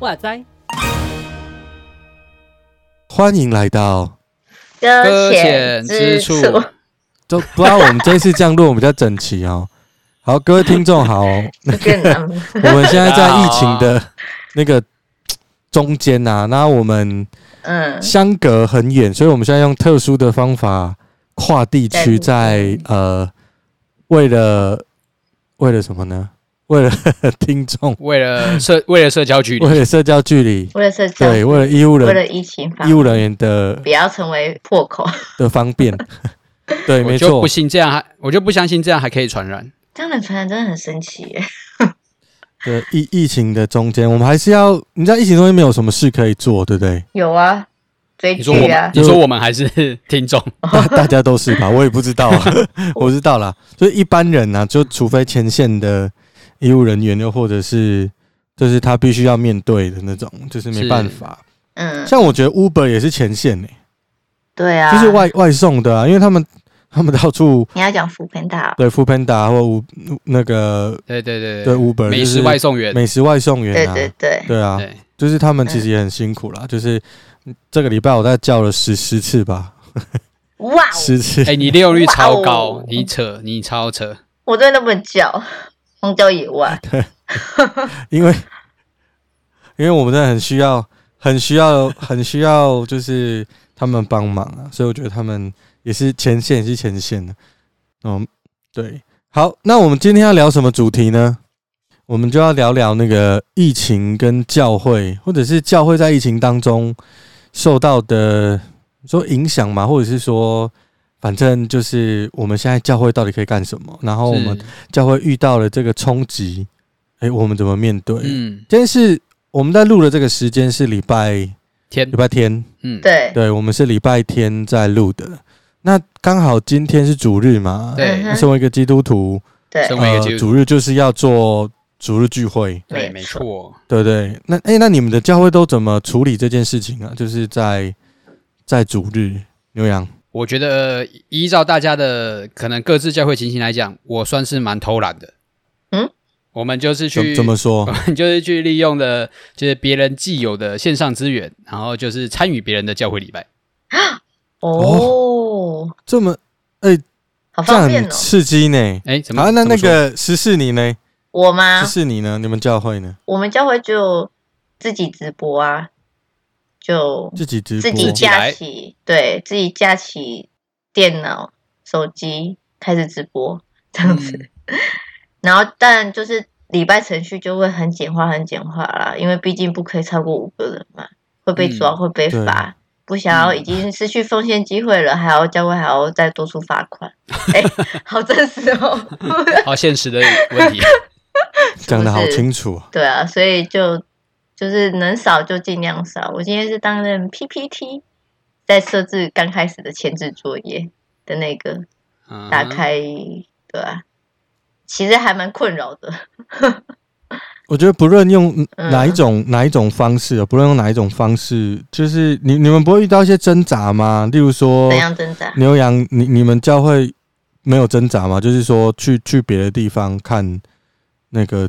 哇塞！欢迎来到搁浅之处。都不知道我们这次这样录，我们比较整齐哦。好，各位听众好，那个 我们现在在疫情的 那个中间呐、啊，那我们嗯相隔很远，所以我们现在用特殊的方法跨地区，在呃为了为了什么呢？为了听众，为了社，为了社交距离，为了社交距离，为了社交，对，为了医务人，为了疫情，医务人员的不要成为破口 的方便。对，没错，我就不信这样还，我就不相信这样还可以传染。这样的传染真的很神奇耶。对，疫疫情的中间，我们还是要，你知道疫情中间没有什么事可以做，对不对？有啊，追剧啊。你说我们还是听众？大大家都是吧？我也不知道啊，我知道啦。就是一般人呢、啊，就除非前线的。医务人员又或者是，就是他必须要面对的那种，就是没办法。嗯，像我觉得 Uber 也是前线呢、欸。对啊，就是外外送的啊，因为他们他们到处。你要讲 Foodpanda？对，Foodpanda 或五那个，对对对对 Uber 美食外送员，美食外送员啊，对对对，对啊，就是他们其实也很辛苦啦。就是这个礼拜我大概叫了十十次吧，哇，十次！哎，你利用率超高，你扯，你超扯，我真的那么叫。荒郊野外，对，因为因为我们真的很需要，很需要，很需要，就是他们帮忙啊，所以我觉得他们也是前线，也是前线的。嗯，对，好，那我们今天要聊什么主题呢？我们就要聊聊那个疫情跟教会，或者是教会在疫情当中受到的说影响嘛，或者是说。反正就是我们现在教会到底可以干什么？然后我们教会遇到了这个冲击，哎、欸，我们怎么面对？嗯，今天是我们在录的这个时间是礼拜天，礼拜天，嗯，对，对，我们是礼拜天在录的。那刚好今天是主日嘛，对，身为一个基督徒，对，身为一个基督徒，主日就是要做主日聚会，对，没错，对对。那哎、欸，那你们的教会都怎么处理这件事情啊？就是在在主日，牛羊。我觉得依照大家的可能各自教会情形来讲，我算是蛮偷懒的。嗯，我们就是去怎么说？我们就是去利用的，就是别人既有的线上资源，然后就是参与别人的教会礼拜。啊哦，这么哎、欸，好方便哦，刺激呢？哎、欸，怎么？啊、那那个十四你呢？我吗？十四你呢？你们教会呢？我们教会就自己直播啊。就自己直播，自己架起，对自己架起电脑、手机开始直播这样子。嗯、然后，但就是礼拜程序就会很简化、很简化啦，因为毕竟不可以超过五个人嘛，会被抓、嗯、会被罚。不想要已经失去奉献机会了，还要教会还要再多出罚款。哎、欸，好真实哦，好现实的问题，讲的好清楚。对啊，所以就。就是能少就尽量少。我今天是担任 PPT，在设置刚开始的前置作业的那个打开，对啊，其实还蛮困扰的。我觉得不论用哪一种、嗯、哪一种方式，不论用哪一种方式，就是你你们不会遇到一些挣扎吗？例如说，怎样挣扎？牛羊，你你们教会没有挣扎吗？就是说去去别的地方看那个。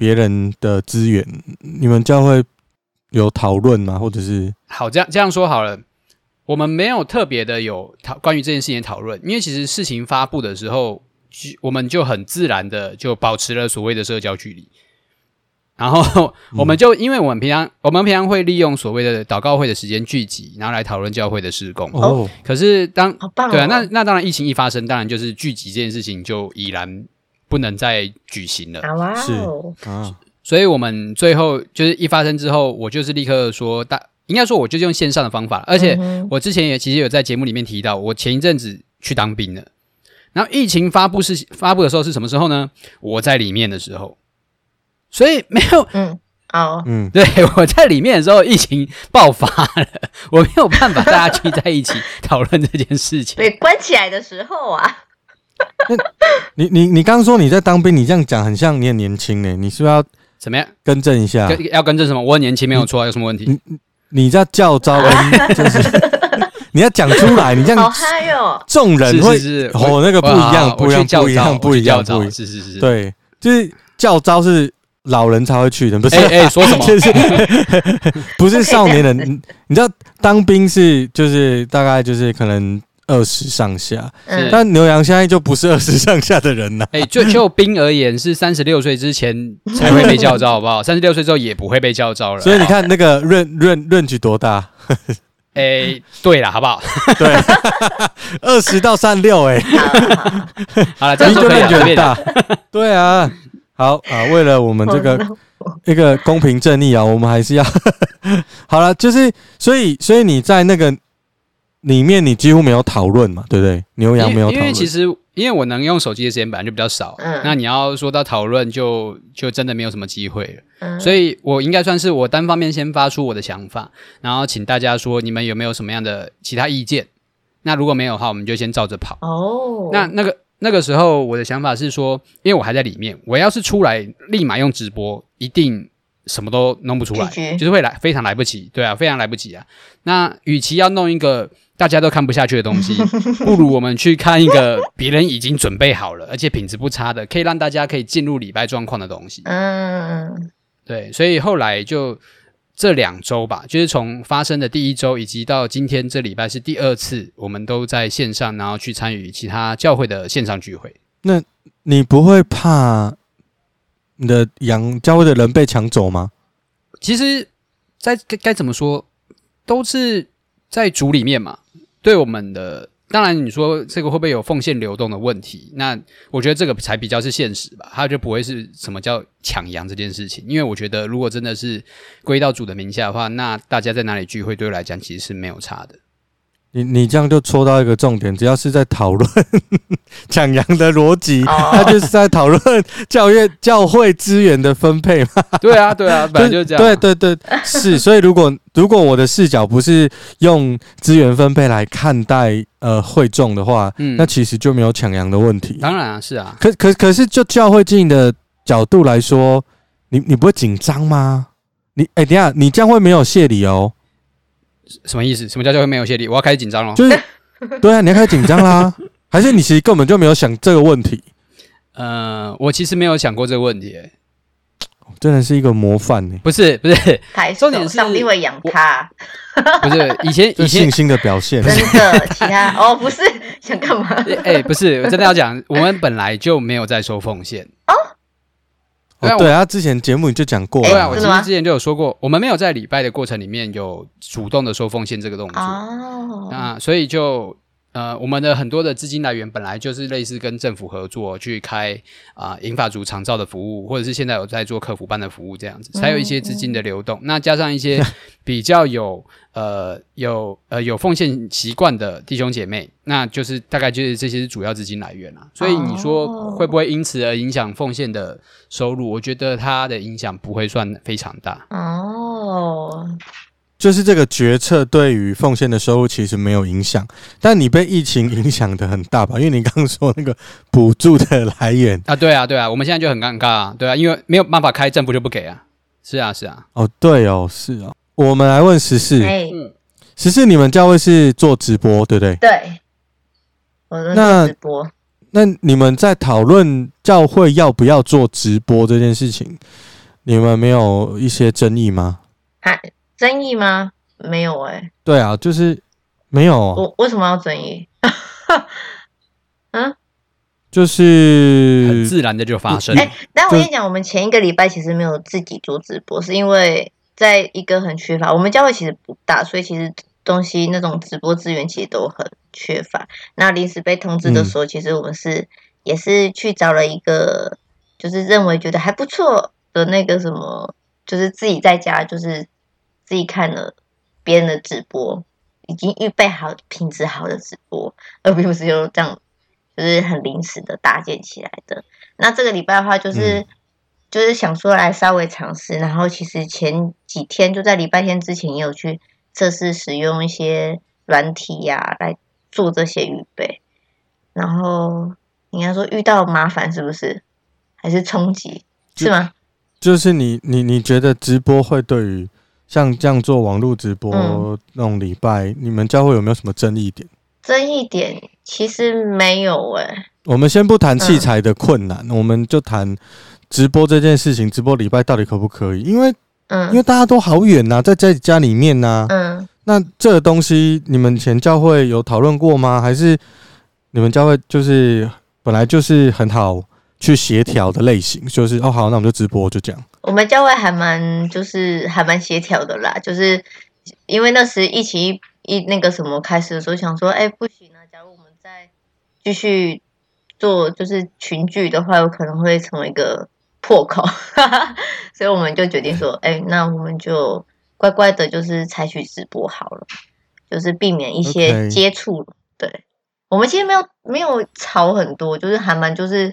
别人的资源，你们教会有讨论吗？或者是好这样这样说好了，我们没有特别的有讨关于这件事情的讨论，因为其实事情发布的时候，我们就很自然的就保持了所谓的社交距离，然后我们就因为我们平常我们平常会利用所谓的祷告会的时间聚集，然后来讨论教会的事工。哦，可是当好棒哦，对啊，那那当然疫情一发生，当然就是聚集这件事情就已然。不能再举行了，是。啊，所以我们最后就是一发生之后，我就是立刻说大，应该说我就是用线上的方法，而且我之前也其实有在节目里面提到，我前一阵子去当兵了，然后疫情发布是发布的时候是什么时候呢？我在里面的时候，所以没有，嗯，哦，嗯，对，我在里面的时候，疫情爆发了，我没有办法大家聚在一起讨论这件事情，被关起来的时候啊。那你你你刚刚说你在当兵，你这样讲很像你很年轻呢。你是不是要怎么样？更正一下，要更正什么？我很年轻没有错，有什么问题？你你叫教召跟就是你要讲出来，你这样 好嗨哦！众人会哦，那个不一样，不一样，不一样，不一样，不一样，是是是，对，就是教招是老人才会去的，不是？哎，说什么？就是 不是少年人？你知道当兵是就是大概就是可能。二十上下，嗯、但牛羊现在就不是二十上下的人了。哎、欸，就 就兵而言，是三十六岁之前才会被叫招，好不好？三十六岁之后也不会被叫招了。所以你看那个 range range 多大？哎、欸，对了，好不好？对，二十到三十六，哎，好了，这样就可以了。很大，对啊，好啊，为了我们这个一个公平正义啊，我们还是要 好了，就是所以所以你在那个。里面你几乎没有讨论嘛，对不对？牛羊没有讨论，因为其实因为我能用手机的时间本来就比较少，嗯，那你要说到讨论，就就真的没有什么机会了，嗯，所以我应该算是我单方面先发出我的想法，然后请大家说你们有没有什么样的其他意见？那如果没有的话，我们就先照着跑。哦，那那个那个时候我的想法是说，因为我还在里面，我要是出来立马用直播，一定。什么都弄不出来，就是会来非常来不及，对啊，非常来不及啊。那与其要弄一个大家都看不下去的东西，不如我们去看一个别人已经准备好了，而且品质不差的，可以让大家可以进入礼拜状况的东西。嗯，对，所以后来就这两周吧，就是从发生的第一周，以及到今天这礼拜是第二次，我们都在线上，然后去参与其他教会的线上聚会。那你不会怕？你的羊教会的人被抢走吗？其实，在该该怎么说，都是在主里面嘛。对我们的，当然你说这个会不会有奉献流动的问题？那我觉得这个才比较是现实吧。它就不会是什么叫抢羊这件事情。因为我觉得，如果真的是归到主的名下的话，那大家在哪里聚会，对我来讲其实是没有差的。你你这样就戳到一个重点，只要是在讨论 抢羊的逻辑，他就是在讨论教育教会资源的分配嘛。对啊，对啊，本来就这样。对对对，是。所以如果如果我的视角不是用资源分配来看待呃会众的话，嗯，那其实就没有抢羊的问题。当然啊，是啊。可可可是就教会经营的角度来说，你你不会紧张吗？你哎、欸，等下，你这样会没有谢礼哦。什么意思？什么叫教会没有谢礼？我要开始紧张了。就是，对啊，你要开始紧张啦。还是你其实根本就没有想这个问题？呃，我其实没有想过这个问题、欸。真的是一个模范呢、欸。不是，不是，重点是上帝会养他。不是，以前 以前信心的表现。真的，其他哦，不是想干嘛？哎、欸，不是，我真的要讲，我们本来就没有在收奉献。哦。哦、对啊，之前节目你就讲过了。对啊，我其实之前就有说过，我们没有在礼拜的过程里面有主动的收奉献这个动作。啊，那所以就。呃，我们的很多的资金来源本来就是类似跟政府合作去开啊，银发族长照的服务，或者是现在有在做客服班的服务这样子，才有一些资金的流动。嗯、那加上一些比较有呃有呃有奉献习惯的弟兄姐妹，那就是大概就是这些是主要资金来源啊。所以你说会不会因此而影响奉献的收入？我觉得它的影响不会算非常大。哦。就是这个决策对于奉献的收入其实没有影响，但你被疫情影响的很大吧？因为你刚刚说那个补助的来源。啊，对啊，对啊，我们现在就很尴尬啊，对啊，因为没有办法开，政府就不给啊，是啊，是啊，哦，对哦，是哦，我们来问十四，嗯，十四，你们教会是做直播，对不对？对，我们做直播，那那你们在讨论教会要不要做直播这件事情，你们没有一些争议吗？还争议吗？没有哎、欸。对啊，就是没有。我为什么要争议？嗯，就是很自然的就发生。哎、欸，但我跟你讲，我们前一个礼拜其实没有自己做直播，是因为在一个很缺乏。我们教会其实不大，所以其实东西那种直播资源其实都很缺乏。那临时被通知的时候，嗯、其实我们是也是去找了一个，就是认为觉得还不错的那个什么，就是自己在家就是。自己看了别人的直播，已经预备好品质好的直播，而并不是就这样，就是很临时的搭建起来的。那这个礼拜的话，就是、嗯、就是想说来稍微尝试，然后其实前几天就在礼拜天之前也有去测试使用一些软体呀、啊、来做这些预备，然后应该说遇到麻烦是不是？还是冲击是吗？就是你你你觉得直播会对于像这样做网络直播那种礼拜，嗯、你们教会有没有什么争议点？争议点其实没有哎、欸。我们先不谈器材的困难，嗯、我们就谈直播这件事情。直播礼拜到底可不可以？因为，嗯，因为大家都好远呐、啊，在在家里面呐、啊，嗯，那这个东西你们前教会有讨论过吗？还是你们教会就是本来就是很好去协调的类型？就是哦，好，那我们就直播，就这样。我们教会还蛮就是还蛮协调的啦，就是因为那时疫情一一那个什么开始的时候，想说，哎、欸，不行啊，假如我们再继续。做就是群聚的话，有可能会成为一个破口，所以我们就决定说，哎、欸，那我们就乖乖的，就是采取直播好了，就是避免一些接触。对，我们其实没有没有吵很多，就是还蛮就是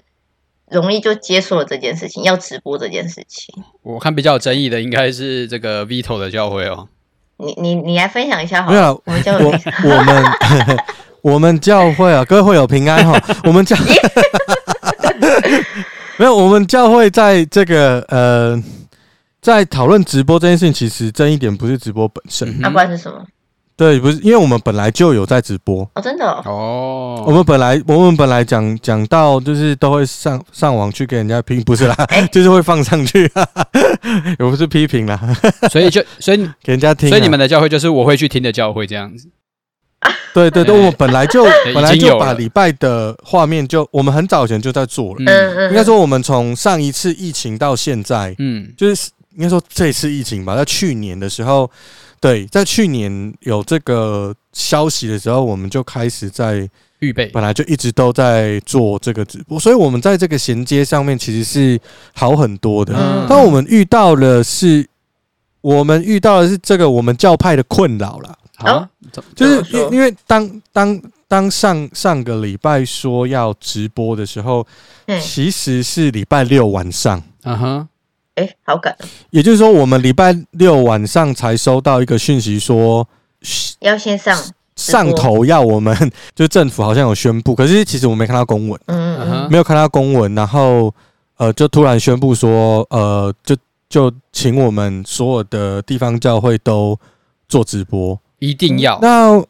容易就接受了这件事情，要直播这件事情。我看比较有争议的应该是这个 Vito 的教会哦，你你你来分享一下好了，没有，我们教会我，们。我们教会啊，各位会有平安哈。我们教 没有，我们教会在这个呃，在讨论直播这件事情，其实争议点不是直播本身，那不然是什么？对，不是，因为我们本来就有在直播哦，真的哦。我们本来我们本来讲讲到就是都会上上网去给人家拼，不是啦，欸、就是会放上去，也不是批评啦。所以就所以给人家听，所以你们的教会就是我会去听的教会这样子。对对对，我们本来就本来就把礼拜的画面就我们很早以前就在做了。嗯，应该说我们从上一次疫情到现在，嗯，就是应该说这次疫情吧，在去年的时候，对，在去年有这个消息的时候，我们就开始在预备，本来就一直都在做这个直播，所以我们在这个衔接上面其实是好很多的。但我们遇到了是，我们遇到的是这个我们教派的困扰了。啊，就是因因为当当当上上个礼拜说要直播的时候，其实是礼拜六晚上。嗯哼，哎，好赶。也就是说，我们礼拜六晚上才收到一个讯息，说要先上上头，要我们就政府好像有宣布，可是其实我没看到公文，嗯嗯，没有看到公文，然后呃，就突然宣布说，呃，就就请我们所有的地方教会都做直播。一定要。那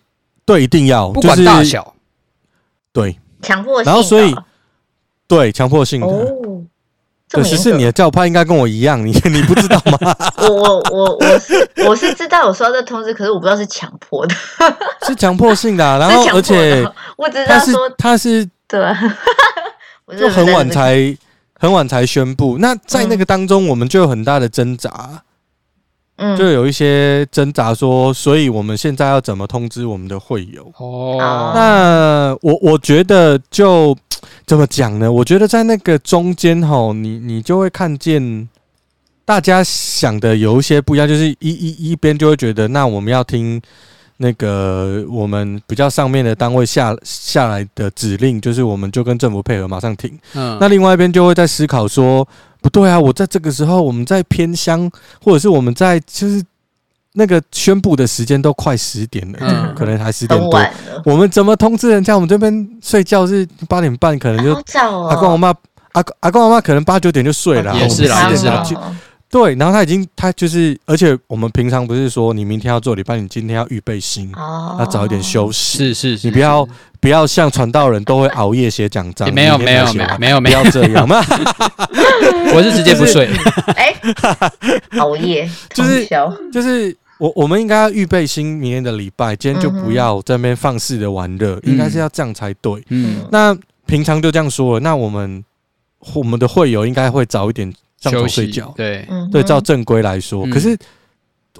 对，一定要，不管大小，对，强迫性，然后所以对强迫性的。哦，可是是你的教派应该跟我一样，你 你不知道吗？我我我我是我是知道我收到这通知，可是我不知道是强迫的，是强迫性的，然后而且我知道说他是对，就很晚才很晚才宣布，那在那个当中，我们就有很大的挣扎。嗯，就有一些挣扎，说，所以我们现在要怎么通知我们的会友？哦，那我我觉得就 怎么讲呢？我觉得在那个中间哈，你你就会看见大家想的有一些不一样，就是一一一边就会觉得，那我们要听那个我们比较上面的单位下下来的指令，就是我们就跟政府配合，马上停。嗯，那另外一边就会在思考说。不对啊！我在这个时候，我们在偏乡，或者是我们在就是那个宣布的时间都快十点了，嗯、可能还十点多。我们怎么通知人家？我们这边睡觉是八点半，可能就阿公阿妈阿阿公阿妈可能八九点就睡了。也是啦，也是啦。对，然后他已经他就是，而且我们平常不是说你明天要做礼拜，你今天要预备心，要早一点休息。是是，是你不要。不要像传道人都会熬夜写讲章，没有没有没有没有，不要这样。嘛！我是直接不睡，哎，熬夜就是就是我我们应该要预备心明天的礼拜，今天就不要在那边放肆的玩乐，应该是要这样才对。嗯，那平常就这样说了，那我们我们的会友应该会早一点上床睡觉，对对，照正规来说，可是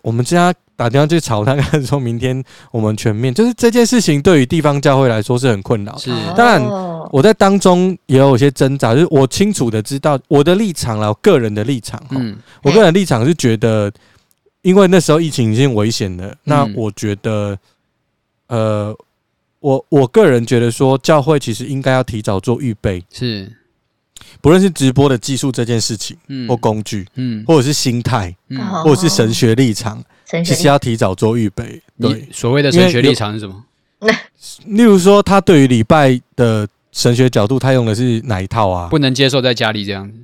我们家。打电话去吵他，跟说明天我们全面，就是这件事情对于地方教会来说是很困扰。是，当然我在当中也有一些挣扎，就是我清楚的知道我的立场了，我个人的立场。嗯，我个人立场是觉得，因为那时候疫情已经危险了，那我觉得，呃，我我个人觉得说，教会其实应该要提早做预备。是。不论是直播的技术这件事情，嗯，或工具，嗯，或者是心态，嗯，或者是神学立场，其实要提早做预备。对，所谓的神学立场是什么？例如说，他对于礼拜的神学角度，他用的是哪一套啊？不能接受在家里这样子。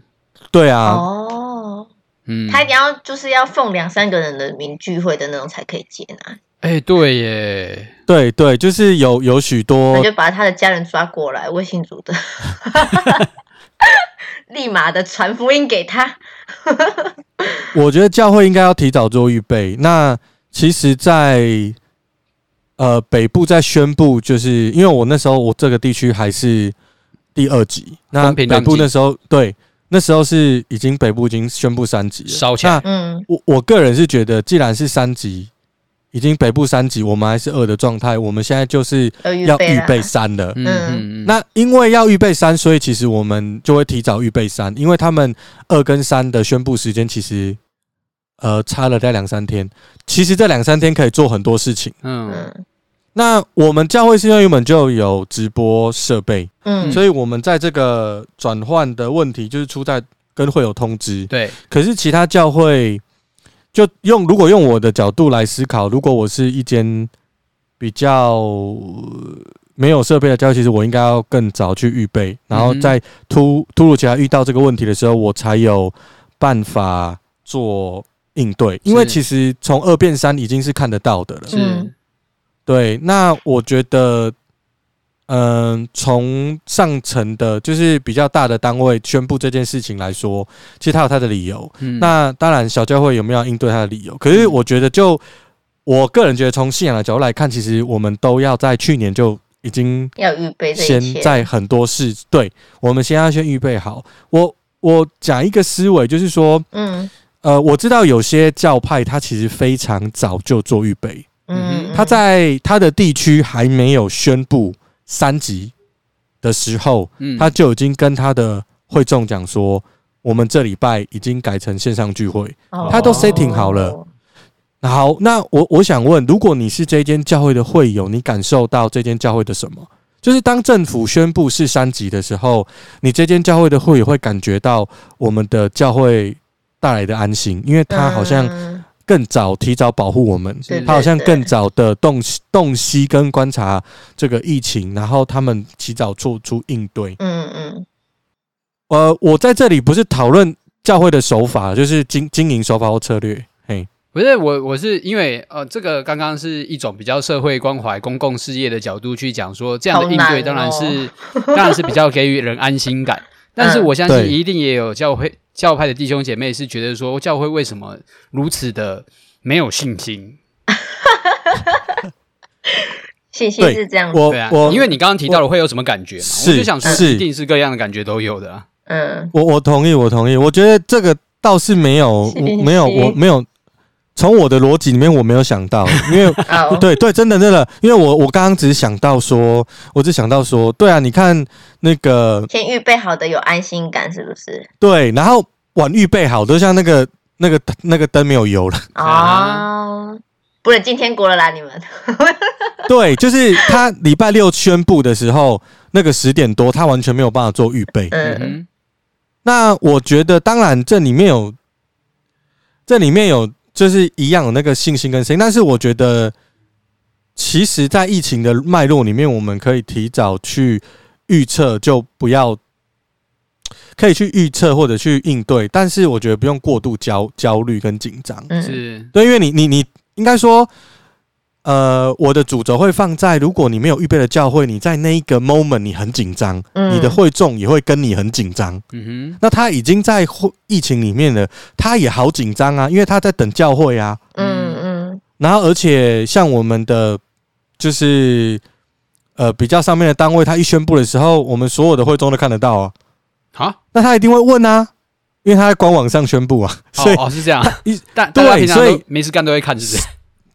对啊，哦，嗯，他一定要就是要奉两三个人的名聚会的那种才可以接纳。哎，对耶，对对，就是有有许多，那就把他的家人抓过来，微信组的，立马的传福音给他。我觉得教会应该要提早做预备。那其实在，在呃北部在宣布，就是因为我那时候我这个地区还是第二级，那北部那时候对。那时候是已经北部已经宣布三级了，烧起来。嗯，我我个人是觉得，既然是三级，已经北部三级，我们还是二的状态，我们现在就是要预备三了。嗯嗯。那因为要预备三，所以其实我们就会提早预备三，因为他们二跟三的宣布时间其实呃差了大概两三天，其实这两三天可以做很多事情。嗯。那我们教会是因为原本就有直播设备，嗯，所以我们在这个转换的问题就是出在跟会有通知，对。可是其他教会就用，如果用我的角度来思考，如果我是一间比较没有设备的教育，其实我应该要更早去预备，然后在突突如其来遇到这个问题的时候，我才有办法做应对。因为其实从二变三已经是看得到的了，是。对，那我觉得，嗯，从上层的，就是比较大的单位宣布这件事情来说，其实他有他的理由。嗯，那当然，小教会有没有要应对他的理由？可是我觉得，就我个人觉得，从信仰的角度来看，其实我们都要在去年就已经要预备，先在很多事，对，我们先要先预备好。我我讲一个思维，就是说，嗯，呃，我知道有些教派他其实非常早就做预备。嗯，他在他的地区还没有宣布三级的时候，嗯，他就已经跟他的会众讲说，我们这礼拜已经改成线上聚会，他都 setting 好了。好，那我我想问，如果你是这间教会的会友，你感受到这间教会的什么？就是当政府宣布是三级的时候，你这间教会的会友会感觉到我们的教会带来的安心，因为他好像。更早提早保护我们，他好像更早的洞洞悉跟观察这个疫情，然后他们提早做出应对。嗯嗯。呃，我在这里不是讨论教会的手法，就是经经营手法或策略。嘿，不是我，我是因为呃，这个刚刚是一种比较社会关怀、公共事业的角度去讲说，这样的应对当然是当然是比较给予人安心感。但是我相信一定也有教会。教派的弟兄姐妹是觉得说，教会为什么如此的没有信心？信心是这样，对啊，因为你刚刚提到了会有什么感觉嘛？我就想说，一定是各样的感觉都有的啊。嗯，我我同意，我同意。我觉得这个倒是没有，没有，我没有。从我的逻辑里面，我没有想到，因为对对，真的真的，因为我我刚刚只是想到说，我只想到说，对啊，你看那个先预备好的有安心感，是不是？对，然后晚预备好，都像那个那个那个灯没有油了啊，不能今天过了啦，你们。对，就是他礼拜六宣布的时候，那个十点多，他完全没有办法做预备。嗯，那我觉得，当然这里面有，这里面有。就是一样有那个信心跟声音，但是我觉得，其实，在疫情的脉络里面，我们可以提早去预测，就不要可以去预测或者去应对，但是我觉得不用过度焦焦虑跟紧张。是对，因为你你你应该说。呃，我的主轴会放在，如果你没有预备的教会，你在那一个 moment 你很紧张，嗯、你的会众也会跟你很紧张。嗯哼，那他已经在疫情里面了，他也好紧张啊，因为他在等教会啊。嗯嗯。然后，而且像我们的就是呃比较上面的单位，他一宣布的时候，我们所有的会众都看得到啊。好，那他一定会问啊，因为他在官网上宣布啊。所以哦，哦，是这样。一但对，所以没事干都会看，是不是？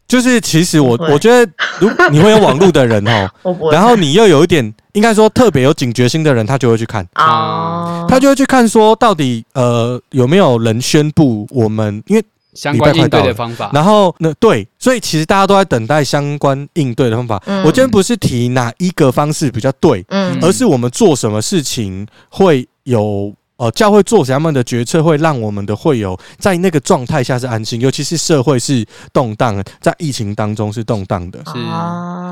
就是，其实我我觉得，如 你会有网络的人哦，然后你又有一点，应该说特别有警觉心的人，他就会去看。啊，他就会去看说，到底呃有没有人宣布我们，因为相关应对的方法，然后那对，所以其实大家都在等待相关应对的方法。我今天不是提哪一个方式比较对，嗯，而是我们做什么事情会有。哦，教会做什么样的决策会让我们的会友在那个状态下是安心？尤其是社会是动荡，在疫情当中是动荡的。是，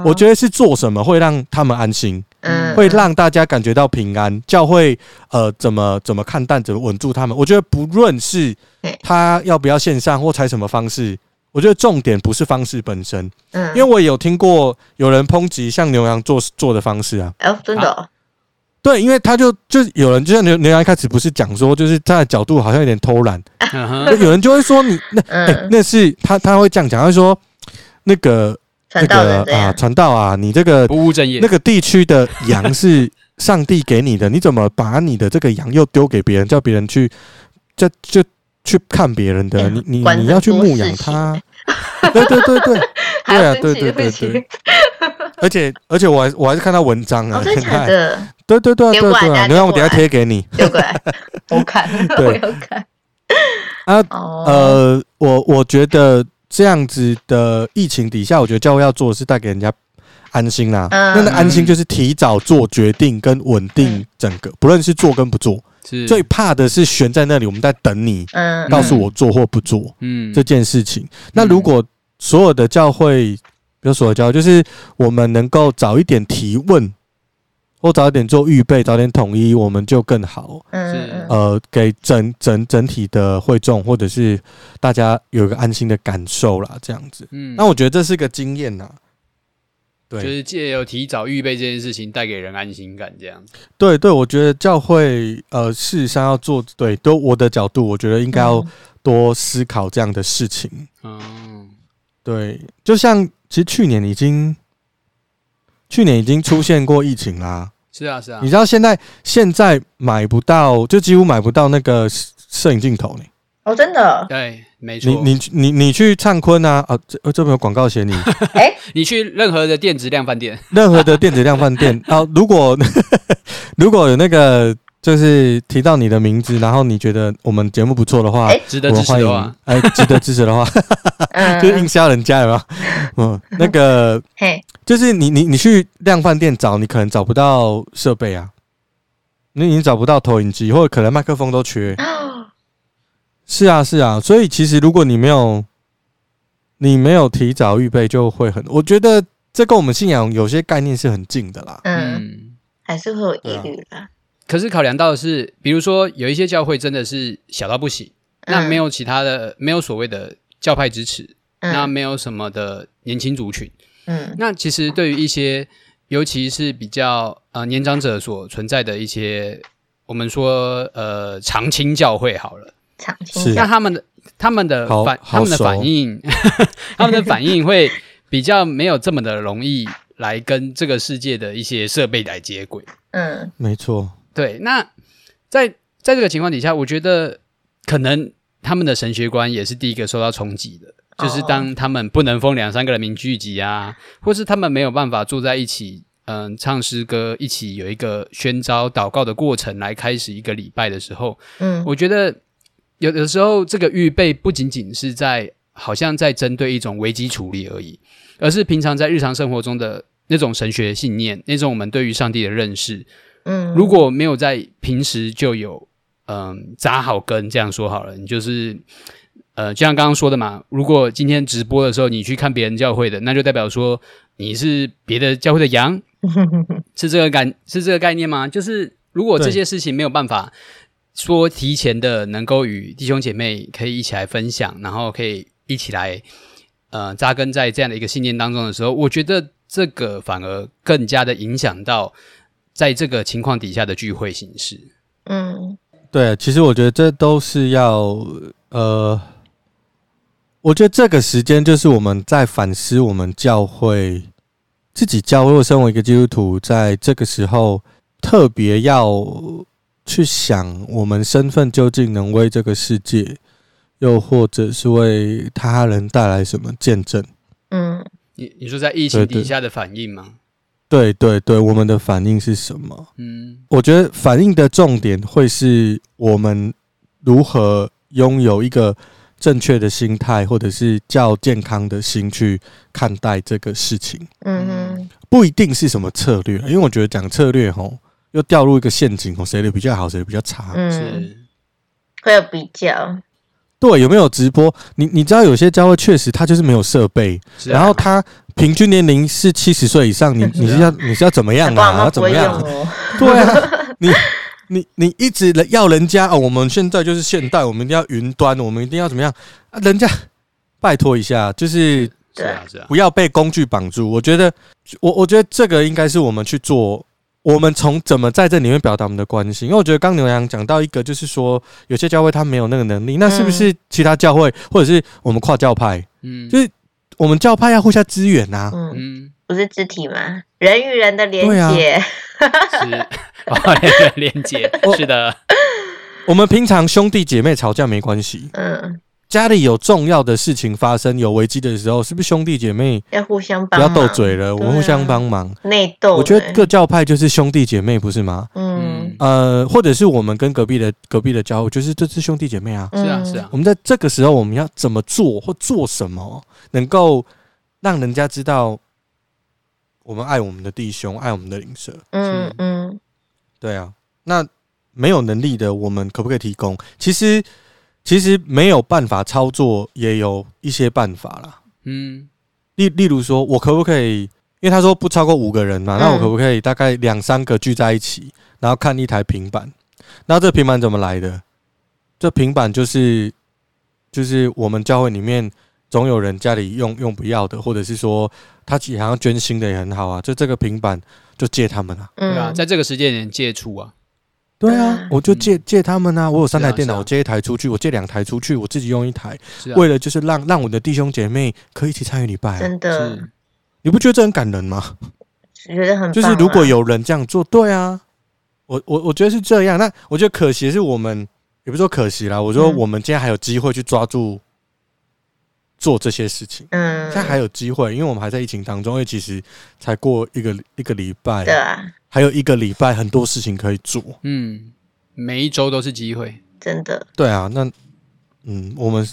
我觉得是做什么会让他们安心，嗯，会让大家感觉到平安。教会呃，怎么怎么看待，怎么稳住他们？我觉得不论是他要不要线上或采什么方式？我觉得重点不是方式本身，嗯，因为我有听过有人抨击像牛羊做做的方式啊，哦，真的、哦，对，因为他就就有人就像牛牛羊一开始不是讲说，就是他的角度好像有点偷懒，有人就会说你那那是他他会这样讲，他会说那个那个啊传道啊，你这个不务正业，那个地区的羊是上帝给你的，你怎么把你的这个羊又丢给别人，叫别人去就就。去看别人的，你你你要去牧养他，对对对对，对 啊，对对对对，而且而且我还我还是看到文章啊，真的，对对对对对，你让我等下贴给你，丢过来，我看，我要看。啊，呃，我我觉得这样子的疫情底下，我觉得教会要做的是带给人家安心啦，那那安心就是提早做决定跟稳定整个，不论是做跟不做。最怕的是悬在那里，我们在等你，嗯。告诉我做或不做，嗯，这件事情。那如果所有的教会，比如所教，就是我们能够早一点提问，或早一点做预备，早点统一，我们就更好。嗯，呃，给整整整体的会众，或者是大家有一个安心的感受啦，这样子。嗯，那我觉得这是个经验呐。对，就是借由提早预备这件事情，带给人安心感，这样子。对对，我觉得教会呃，事实上要做对，都我的角度，我觉得应该要多思考这样的事情。嗯，对，就像其实去年已经，去年已经出现过疫情啦。是啊，是啊。你知道现在现在买不到，就几乎买不到那个摄影镜头呢。哦，真的？对。没错，你你你你去灿坤啊啊，这这边有广告写你。哎，你去任何的电子量贩店，任何的电子量贩店啊，如果如果有那个就是提到你的名字，然后你觉得我们节目不错的话，值得支持的话，哎，值得支持的话，就是硬销人家有没有？嗯，那个，嘿，就是你你你去量贩店找，你可能找不到设备啊，你已经找不到投影机，或者可能麦克风都缺。是啊，是啊，所以其实如果你没有，你没有提早预备，就会很。我觉得这跟我们信仰有些概念是很近的啦。嗯，还是会有疑虑的。啊、可是考量到的是，比如说有一些教会真的是小到不行，嗯、那没有其他的，没有所谓的教派支持，嗯、那没有什么的年轻族群。嗯，那其实对于一些，尤其是比较呃年长者所存在的一些，我们说呃长青教会好了。是，那他们的他们的反他们的反应，他们的反应会比较没有这么的容易来跟这个世界的一些设备来接轨。嗯，没错。对，那在在这个情况底下，我觉得可能他们的神学观也是第一个受到冲击的，就是当他们不能封两三个人民聚集啊，或是他们没有办法坐在一起，嗯，唱诗歌，一起有一个宣召祷告的过程来开始一个礼拜的时候，嗯，我觉得。有的时候，这个预备不仅仅是在好像在针对一种危机处理而已，而是平常在日常生活中的那种神学信念，那种我们对于上帝的认识。嗯，如果没有在平时就有嗯扎好根，这样说好了，你就是呃，就像刚刚说的嘛，如果今天直播的时候你去看别人教会的，那就代表说你是别的教会的羊，是这个感是这个概念吗？就是如果这些事情没有办法。说提前的能够与弟兄姐妹可以一起来分享，然后可以一起来呃扎根在这样的一个信念当中的时候，我觉得这个反而更加的影响到在这个情况底下的聚会形式。嗯，对，其实我觉得这都是要呃，我觉得这个时间就是我们在反思我们教会自己教会，或身为一个基督徒，在这个时候特别要。去想我们身份究竟能为这个世界，又或者是为他人带来什么见证？嗯，你你说在疫情底下的反应吗？对对对，我们的反应是什么？嗯，我觉得反应的重点会是我们如何拥有一个正确的心态，或者是较健康的心去看待这个事情。嗯哼，不一定是什么策略，因为我觉得讲策略吼。又掉入一个陷阱哦，谁的比较好，谁的比较差？嗯，会有比较。对，有没有直播？你你知道有些教会确实他就是没有设备，啊、然后他平均年龄是七十岁以上，你 你是要你是要怎么样啊？要怎么样？对啊，你你你一直要人家哦，我们现在就是现代，我们一定要云端，我们一定要怎么样啊？人家拜托一下，就是是啊是啊，不要被工具绑住。我觉得，我我觉得这个应该是我们去做，我们从怎么在这里面表达我们的关心。因为我觉得刚牛羊讲到一个，就是说有些教会他没有那个能力，那是不是其他教会或者是我们跨教派，嗯，就是我们教派要互相支援呐，嗯，不是肢体吗？人与人的连接。是，哦，连连接是的。我们平常兄弟姐妹吵架没关系，嗯，家里有重要的事情发生，有危机的时候，是不是兄弟姐妹要互相帮，不要斗嘴了，我们互相帮忙。内斗，我觉得各教派就是兄弟姐妹，不是吗？嗯，呃，或者是我们跟隔壁的隔壁的教会，就是这是兄弟姐妹啊。是啊，是啊。我们在这个时候，我们要怎么做或做什么，能够让人家知道？我们爱我们的弟兄，爱我们的邻舍。嗯嗯，对啊。那没有能力的，我们可不可以提供？其实，其实没有办法操作，也有一些办法啦。嗯，例例如说，我可不可以？因为他说不超过五个人嘛，那我可不可以大概两三个聚在一起，然后看一台平板？那这平板怎么来的？这平板就是就是我们教会里面。总有人家里用用不要的，或者是说他想要捐新的也很好啊。就这个平板就借他们啊，对啊，在这个时间点借出啊，对啊，我就借借他们啊。我有三台电脑，我借一台出去，我借两台出去，我自己用一台，为了就是让让我的弟兄姐妹可以一起参与礼拜。真的，你不觉得这很感人吗？觉得很就是如果有人这样做，对啊，我我我觉得是这样。那我觉得可惜是我们，也不是说可惜啦，我说我们今天还有机会去抓住。做这些事情，嗯，现在还有机会，因为我们还在疫情当中，因为其实才过一个一个礼拜，对啊，还有一个礼拜，很多事情可以做，嗯，每一周都是机会，真的，对啊，那，嗯，我们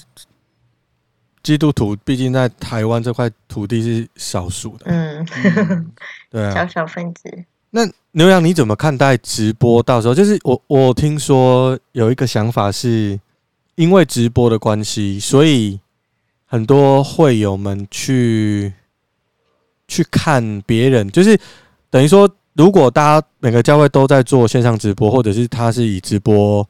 基督徒毕竟在台湾这块土地是少数的，嗯，对啊，小小分子。那牛羊你怎么看待直播？到时候就是我我听说有一个想法是，因为直播的关系，所以。很多会友们去去看别人，就是等于说，如果大家每个教会都在做线上直播，或者是他是以直播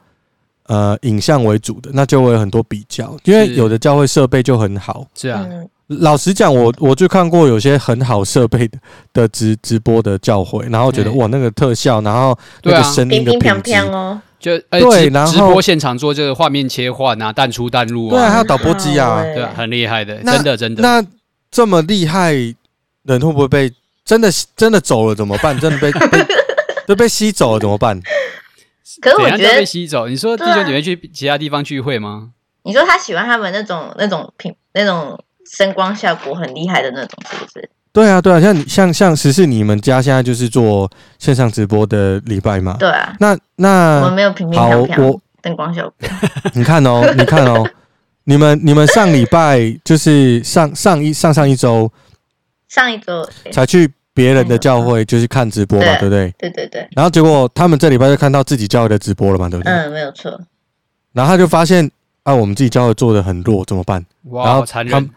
呃影像为主的，那就会有很多比较，因为有的教会设备就很好。是啊，老实讲，我我就看过有些很好设备的的直直播的教会，然后觉得哇，那个特效，然后那个声音的品质哦。就对，然后直播现场做这个画面切换啊，淡出淡入啊，对，还有导播机啊，对，很厉害的，真的真的。那这么厉害，人会不会被真的真的走了怎么办？真的被都被吸走了怎么办？可是我觉得被吸走，你说弟兄姐妹去其他地方聚会吗？你说他喜欢他们那种那种品那种声光效果很厉害的那种，是不是？对啊，对啊，像像像十四你们家现在就是做线上直播的礼拜嘛？对啊。那那我们没有平平好，我灯光效果。你看哦，你看哦，你们你们上礼拜就是上上一上上一周，上一周才去别人的教会就是看直播嘛，对不对？对对对。然后结果他们这礼拜就看到自己教会的直播了嘛，对不对？嗯，没有错。然后他就发现啊，我们自己教会做的很弱，怎么办？哇，然后残忍。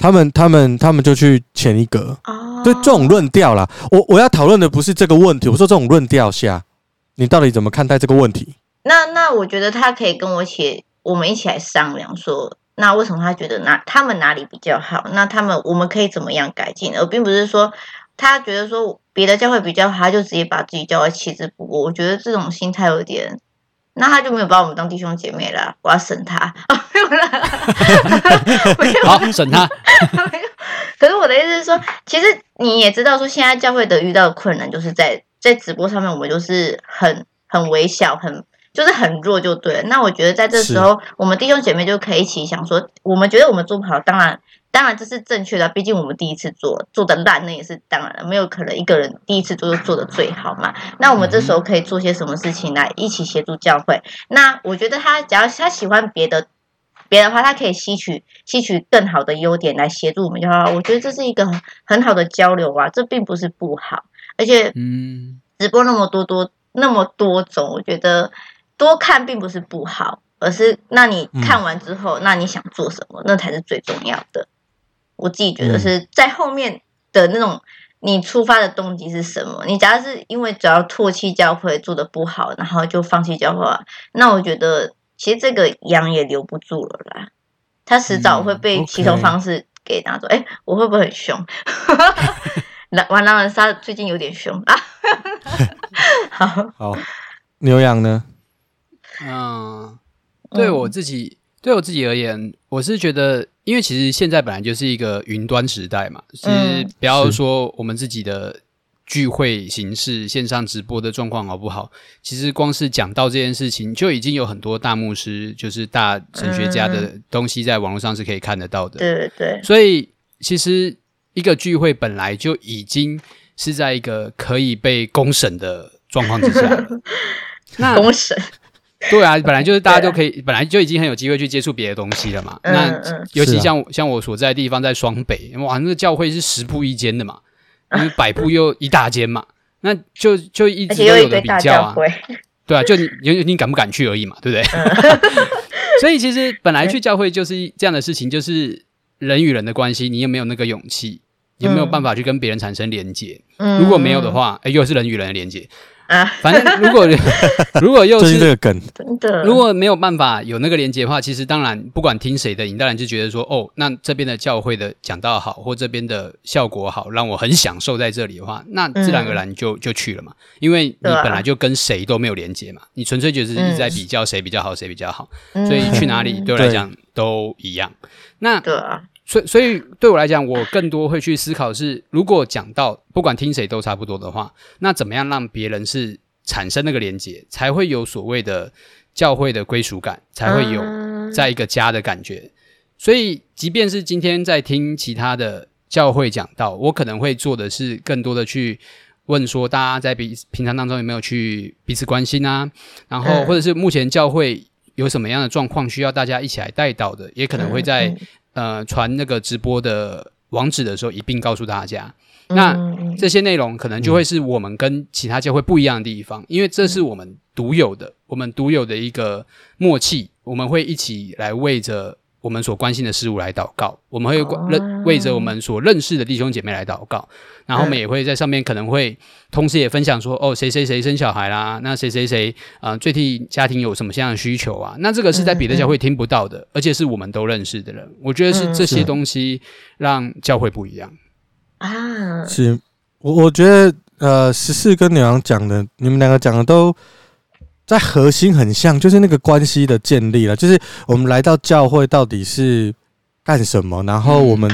他们他们他们就去前一格哦，对这种论调啦，我我要讨论的不是这个问题，我说这种论调下，你到底怎么看待这个问题？那那我觉得他可以跟我一起，我们一起来商量说，那为什么他觉得哪他们哪里比较好？那他们我们可以怎么样改进？而并不是说他觉得说别的教会比较好，他就直接把自己教会弃之不顾。我觉得这种心态有点。那他就没有把我们当弟兄姐妹了，我要审他。没有啦，好审他。可是我的意思是说，其实你也知道，说现在教会的遇到的困难，就是在在直播上面，我们就是很很微小，很就是很弱，就对了。那我觉得在这时候，我们弟兄姐妹就可以一起想说，我们觉得我们做不好，当然。当然这是正确的，毕竟我们第一次做做的烂，那也是当然了，没有可能一个人第一次做就做的最好嘛。那我们这时候可以做些什么事情来一起协助教会？那我觉得他只要他喜欢别的别的话，他可以吸取吸取更好的优点来协助我们就好。我觉得这是一个很好的交流啊，这并不是不好。而且，嗯，直播那么多多那么多种，我觉得多看并不是不好，而是那你看完之后，那你想做什么，那才是最重要的。我自己觉得是在后面的那种你出发的动机是什么？你假如是因为只要唾弃教会做的不好，然后就放弃教会，那我觉得其实这个羊也留不住了啦。他迟早会被其他方式给拿走。哎、嗯 okay 欸，我会不会很凶？狼玩狼人杀最近有点凶啊。好，好，牛羊呢？嗯，对我自己，对我自己而言，我是觉得。因为其实现在本来就是一个云端时代嘛，其实不要说我们自己的聚会形式、线上直播的状况好不好，其实光是讲到这件事情，就已经有很多大牧师，就是大神学家的东西在网络上是可以看得到的。对对对。所以其实一个聚会本来就已经是在一个可以被公审的状况之下。那公审。对啊，本来就是大家都可以，本来就已经很有机会去接触别的东西了嘛。嗯、那尤其像、啊、像我所在的地方在双北，哇，那个教会是十步一间的嘛，因为百步又一大间嘛，那就就一直都有的比较啊。对啊，就你你敢不敢去而已嘛，对不对？嗯、所以其实本来去教会就是这样的事情，就是人与人的关系，你有没有那个勇气，有没有办法去跟别人产生连接？嗯、如果没有的话，哎，又是人与人的连接。啊，反正如果 如果又是这个梗，真的，如果没有办法有那个连接的话，其实当然不管听谁的，你当然就觉得说，哦，那这边的教会的讲道好，或这边的效果好，让我很享受在这里的话，那自然而然就、嗯、就去了嘛，因为你本来就跟谁都没有连接嘛，你纯粹就是一直在比较谁比较好，谁比较好，所以去哪里对我来讲都一样。那对啊。所以，所以对我来讲，我更多会去思考是，如果讲到不管听谁都差不多的话，那怎么样让别人是产生那个连接，才会有所谓的教会的归属感，才会有在一个家的感觉。所以，即便是今天在听其他的教会讲到，我可能会做的是更多的去问说，大家在彼平常当中有没有去彼此关心啊？然后，或者是目前教会有什么样的状况需要大家一起来带到的，也可能会在。呃，传那个直播的网址的时候，一并告诉大家。那这些内容可能就会是我们跟其他教会不一样的地方，因为这是我们独有的，我们独有的一个默契。我们会一起来为着。我们所关心的事物来祷告，我们会认为着我们所认识的弟兄姐妹来祷告，然后我们也会在上面可能会同时也分享说，哦，谁谁谁生小孩啦，那谁谁谁啊，最替家庭有什么样的需求啊？那这个是在别的教会听不到的，而且是我们都认识的人。我觉得是这些东西让教会不一样啊。是，我我觉得呃，十四跟女王讲的，你们两个讲的都。在核心很像，就是那个关系的建立了。就是我们来到教会到底是干什么？然后我们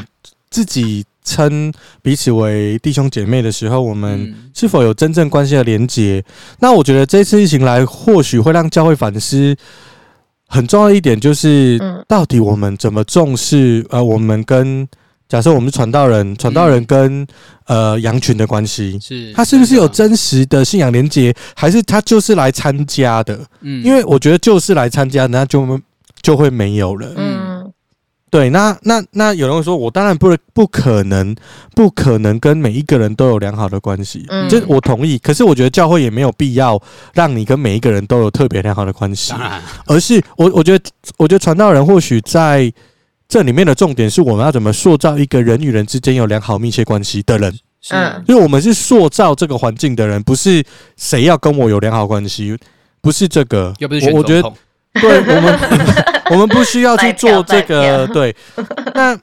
自己称彼此为弟兄姐妹的时候，我们是否有真正关系的连结？那我觉得这次疫情来，或许会让教会反思很重要一点，就是到底我们怎么重视呃，我们跟。假设我们是传道人，传道人跟、嗯、呃羊群的关系，是他是不是有真实的信仰连接，还是他就是来参加的？嗯，因为我觉得就是来参加，那就就会没有了。嗯，对，那那那有人会说，我当然不不可能，不可能跟每一个人都有良好的关系。嗯，这我同意。可是我觉得教会也没有必要让你跟每一个人都有特别良好的关系，而是我我觉得，我觉得传道人或许在。这里面的重点是我们要怎么塑造一个人与人之间有良好密切关系的人，嗯，因为我们是塑造这个环境的人，不是谁要跟我有良好关系，不是这个，又不是选我，我觉得，对我们，我们不需要去做这个，对。那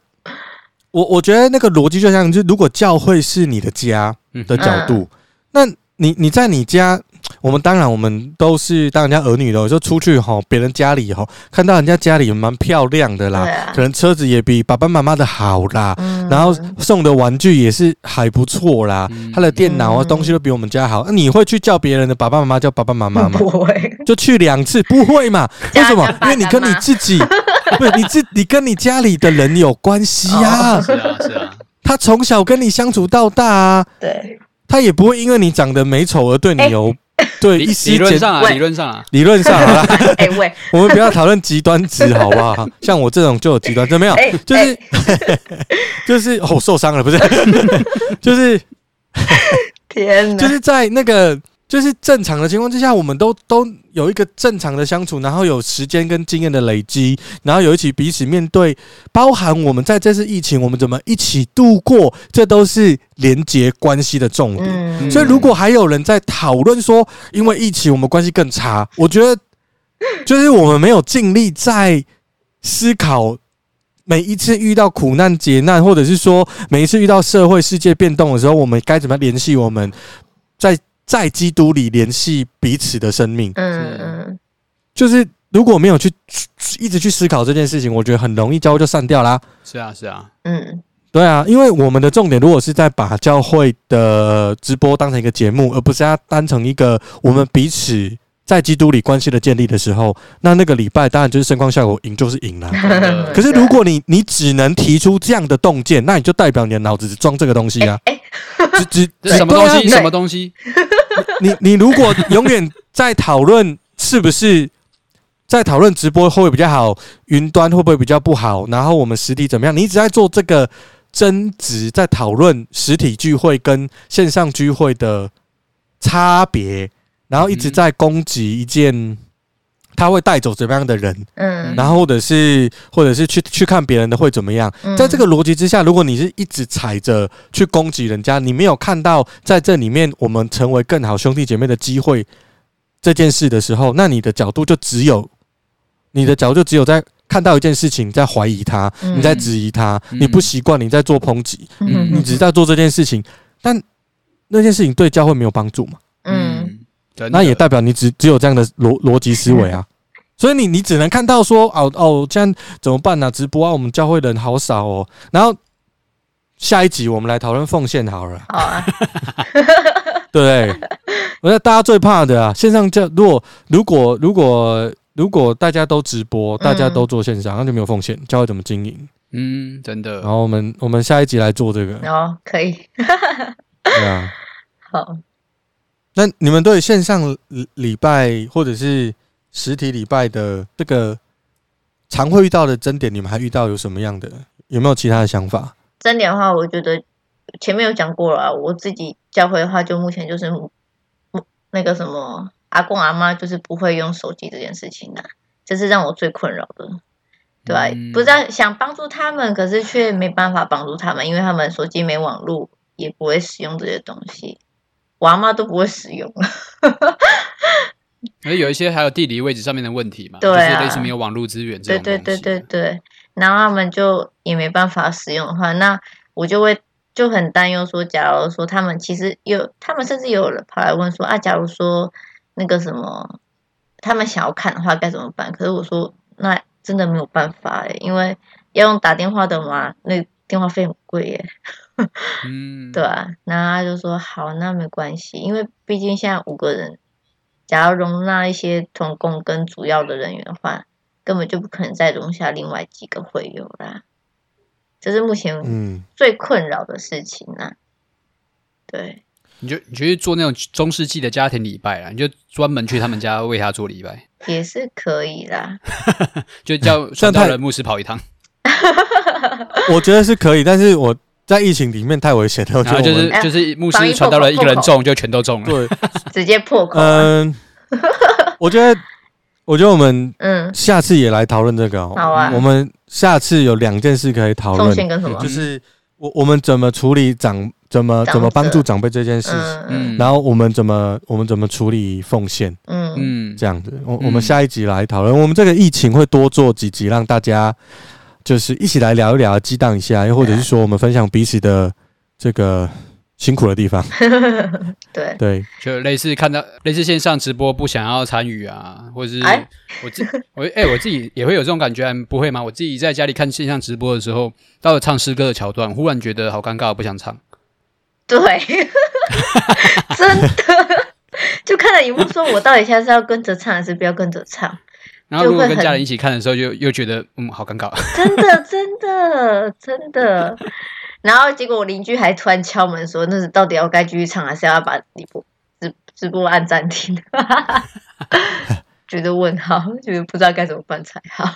我我觉得那个逻辑就像，就如果教会是你的家的角度，那你你在你家。我们当然，我们都是当人家儿女的，有时候出去哈，别人家里哈，看到人家家里蛮漂亮的啦，啊、可能车子也比爸爸妈妈的好啦，嗯、然后送的玩具也是还不错啦，嗯、他的电脑啊东西都比我们家好，那、嗯、你会去叫别人的爸爸妈妈叫爸爸妈妈吗？不会，就去两次，不会嘛？为什么？因为你跟你自己，不是你自你跟你家里的人有关系呀、哦，是啊是啊，他从小跟你相处到大啊，对，他也不会因为你长得美丑而对你有。欸对，理论上啊，理论上啊，理论上好啦。哎喂，我们不要讨论极端值，好不好？像我这种就有极端值，没有，就是 就是哦受伤了，不是，就是天哪，就是在那个，就是正常的情况之下，我们都都有一个正常的相处，然后有时间跟经验的累积，然后有一起彼此面对，包含我们在这次疫情，我们怎么一起度过，这都是连接关系的重点。嗯，所以，如果还有人在讨论说，因为疫情我们关系更差，我觉得就是我们没有尽力在思考每一次遇到苦难劫难，或者是说每一次遇到社会世界变动的时候，我们该怎么联系我们在。在基督里联系彼此的生命，嗯嗯，就是如果没有去一直去思考这件事情，我觉得很容易教会就散掉啦。是啊，是啊，嗯，对啊，因为我们的重点如果是在把教会的直播当成一个节目，而不是要当成一个我们彼此在基督里关系的建立的时候，那那个礼拜当然就是声光效果赢就是赢了。可是如果你你只能提出这样的洞见，那你就代表你的脑子只装这个东西啊。欸欸只只 什么东西？什么东西？你你如果永远在讨论是不是在讨论直播会不会比较好，云端会不会比较不好，然后我们实体怎么样？你一直在做这个争执，在讨论实体聚会跟线上聚会的差别，然后一直在攻击一件。他会带走怎么样的人？嗯，然后或者是或者是去去看别人的会怎么样？在这个逻辑之下，如果你是一直踩着去攻击人家，你没有看到在这里面我们成为更好兄弟姐妹的机会这件事的时候，那你的角度就只有你的角度就只有在看到一件事情，在怀疑他，你在质疑他，你不习惯，你在做抨击，你只是在做这件事情，但那件事情对教会没有帮助嘛？嗯。那也代表你只只有这样的逻逻辑思维啊，所以你你只能看到说哦哦，这样怎么办呢、啊？直播啊，我们教会人好少哦。然后下一集我们来讨论奉献好了。好啊，对，我觉得大家最怕的啊，线上教如果如果如果如果大家都直播，大家都做线上，那就没有奉献，教会怎么经营？嗯，真的。然后我们我们下一集来做这个哦，可以。对啊，好。那你们对线上礼拜或者是实体礼拜的这个常会遇到的争点，你们还遇到有什么样的？有没有其他的想法？争点的话，我觉得前面有讲过了。我自己教会的话，就目前就是那个什么阿公阿妈就是不会用手机这件事情啊，这是让我最困扰的。对吧，不知道想帮助他们，可是却没办法帮助他们，因为他们手机没网络，也不会使用这些东西。我阿妈都不会使用，而 有一些还有地理位置上面的问题嘛，对啊，就是类似没有网络资源这种。对对对对对，然后他们就也没办法使用的话，那我就会就很担忧说，假如说他们其实有，他们甚至有人跑来问说啊，假如说那个什么，他们想要看的话该怎么办？可是我说那真的没有办法诶，因为要用打电话的嘛，那电话费很贵耶。嗯，对啊，那他就说好，那没关系，因为毕竟现在五个人，假如容纳一些同工跟主要的人员的话，根本就不可能再容下另外几个会友啦。这是目前嗯最困扰的事情啦、啊。对，你就你就去做那种中世纪的家庭礼拜啦，你就专门去他们家为他做礼拜，也是可以啦。就叫传道人牧师跑一趟，我觉得是可以，但是我。在疫情里面太危险了，我觉得就是就是牧师传到了一个人中就全都中了，对，直接破口。嗯，我觉得，我觉得我们嗯，下次也来讨论这个。好啊，我们下次有两件事可以讨论，跟什么？就是我我们怎么处理长怎么怎么帮助长辈这件事情，嗯，然后我们怎么我们怎么处理奉献，嗯嗯，这样子。我我们下一集来讨论。我们这个疫情会多做几集，让大家。就是一起来聊一聊，激荡一下，又或者是说我们分享彼此的这个辛苦的地方。对对，就类似看到类似线上直播不想要参与啊，或者是我自 我哎、欸、我自己也会有这种感觉，不会吗？我自己在家里看线上直播的时候，到了唱诗歌的桥段，忽然觉得好尴尬，我不想唱。对，真的，就看了一幕，说我到底现在是要跟着唱，还是不要跟着唱？然后如果跟家人一起看的时候，就又觉得嗯，好尴尬。真的，真的，真的。然后结果我邻居还突然敲门说：“那是到底要该继续唱，还是要把直播直直播按暂停？” 觉得问号，觉得不知道该怎么办才好。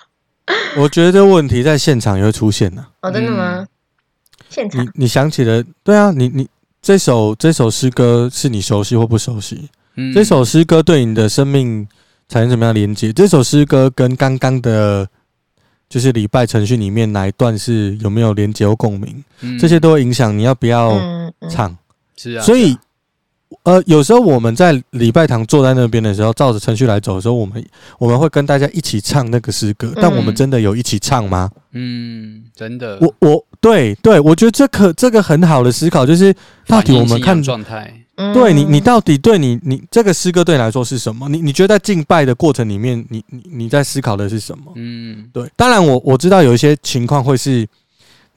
我觉得这问题在现场也会出现呢。哦，真的吗？嗯、现场？你你想起了？对啊，你你这首这首诗歌是你熟悉或不熟悉？嗯这首诗歌对你的生命产生什么样的连接？这首诗歌跟刚刚的，就是礼拜程序里面哪一段是有没有连接或共鸣？嗯这些都会影响你要不要嗯嗯唱。是啊，所以，呃，有时候我们在礼拜堂坐在那边的时候，照着程序来走的时候，我们我们会跟大家一起唱那个诗歌，但我们真的有一起唱吗？嗯，真的，我我对对，我觉得这可这个很好的思考，就是到底我们看状态，嗯对你，你到底对你你这个诗歌对你来说是什么？你你觉得在敬拜的过程里面，你你你在思考的是什么？嗯，对，当然我我知道有一些情况会是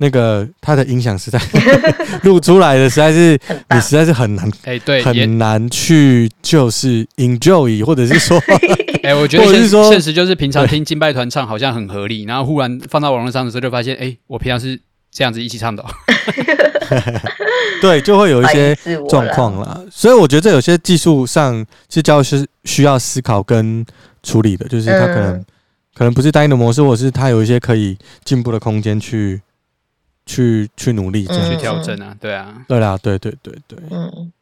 那个他的音响实在 录出来的实在是你实在是很难哎，对，很难去就是 enjoy，或者是说 哎，我觉得现或者是说现实就是平常听敬拜团唱好像很合理，然后忽然放到网络上的时候，就发现，哎，我平常是这样子一起唱的哦，对，就会有一些状况啦。所以我觉得这有些技术上是教师需要思考跟处理的，就是他可能、嗯。可能不是单一的模式，或者是他有一些可以进步的空间去去去努力这样。嗯去调整啊，对啊，对啦，对对对对，嗯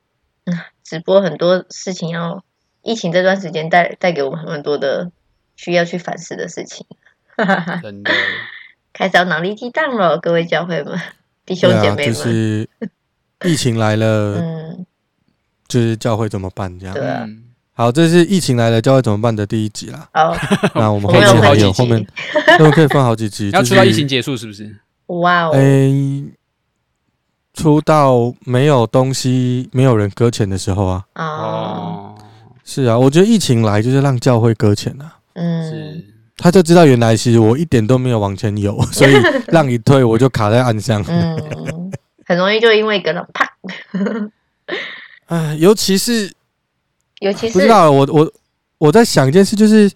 嗯，直播很多事情要，疫情这段时间带带给我们很多的需要去反思的事情，真的，开始要脑力激荡了，各位教会们、弟兄姐妹们，是 疫情来了，嗯，就是教会怎么办这样。对啊。嗯。好，这是疫情来了教会怎么办的第一集啦。好，那我们后面还有后面，那我们可以分好几集，要就是出到疫情结束是不是？哇哦，诶，出道没有东西、没有人搁浅的时候啊，哦，哦，是啊，我觉得疫情来就是让教会搁浅啊，嗯。是，他就知道原来其实我一点都没有往前游，所以浪一退我就卡在岸上。嗯，很容易就因为一个人啪，哎，尤其是尤其是不知道我我我在想一件事，就是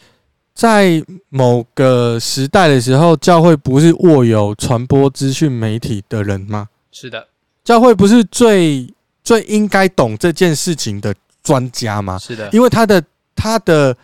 在某个时代的时候，教会不是握有传播资讯媒体的人吗？是的，教会不是最最应该懂这件事情的专家吗？是的，因为他的他的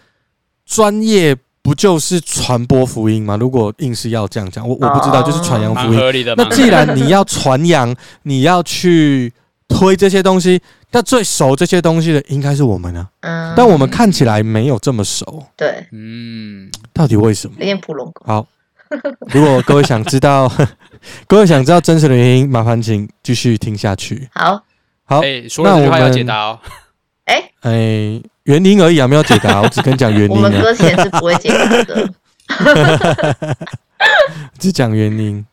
专业不就是传播福音吗？如果硬是要这样讲，我我不知道，哦就是传扬福音。合理的。那既然你要传扬，你要去推这些东西，那最熟这些东西的应该是我们啊。嗯，但我们看起来没有这么熟，对，嗯，到底为什么？有点普龙宫，好，如果各位想知道，各位想知道真实的原因，麻烦请继续听下去。好，好，哎，说了这句话要解答哦。哎，哎，原因而已啊，没有解答，我只跟你讲原我因啊，们歌前是不会解答的，只讲原因。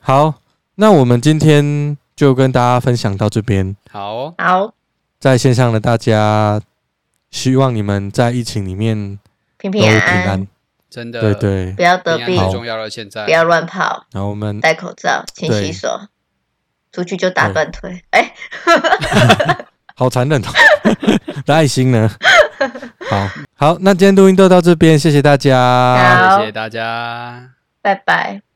好，那我们今天就跟大家分享到这边，好哦，好，在线上的大家，希望你们在疫情里面平平安平安安，。真的，对对不，要得病重要了。现在不要乱跑，然后我们戴口罩，勤洗手，出去就打断腿。哎，好残忍哦，的爱心呢？好好，那今天录音就到这边，谢谢大家。好谢谢大家。拜拜。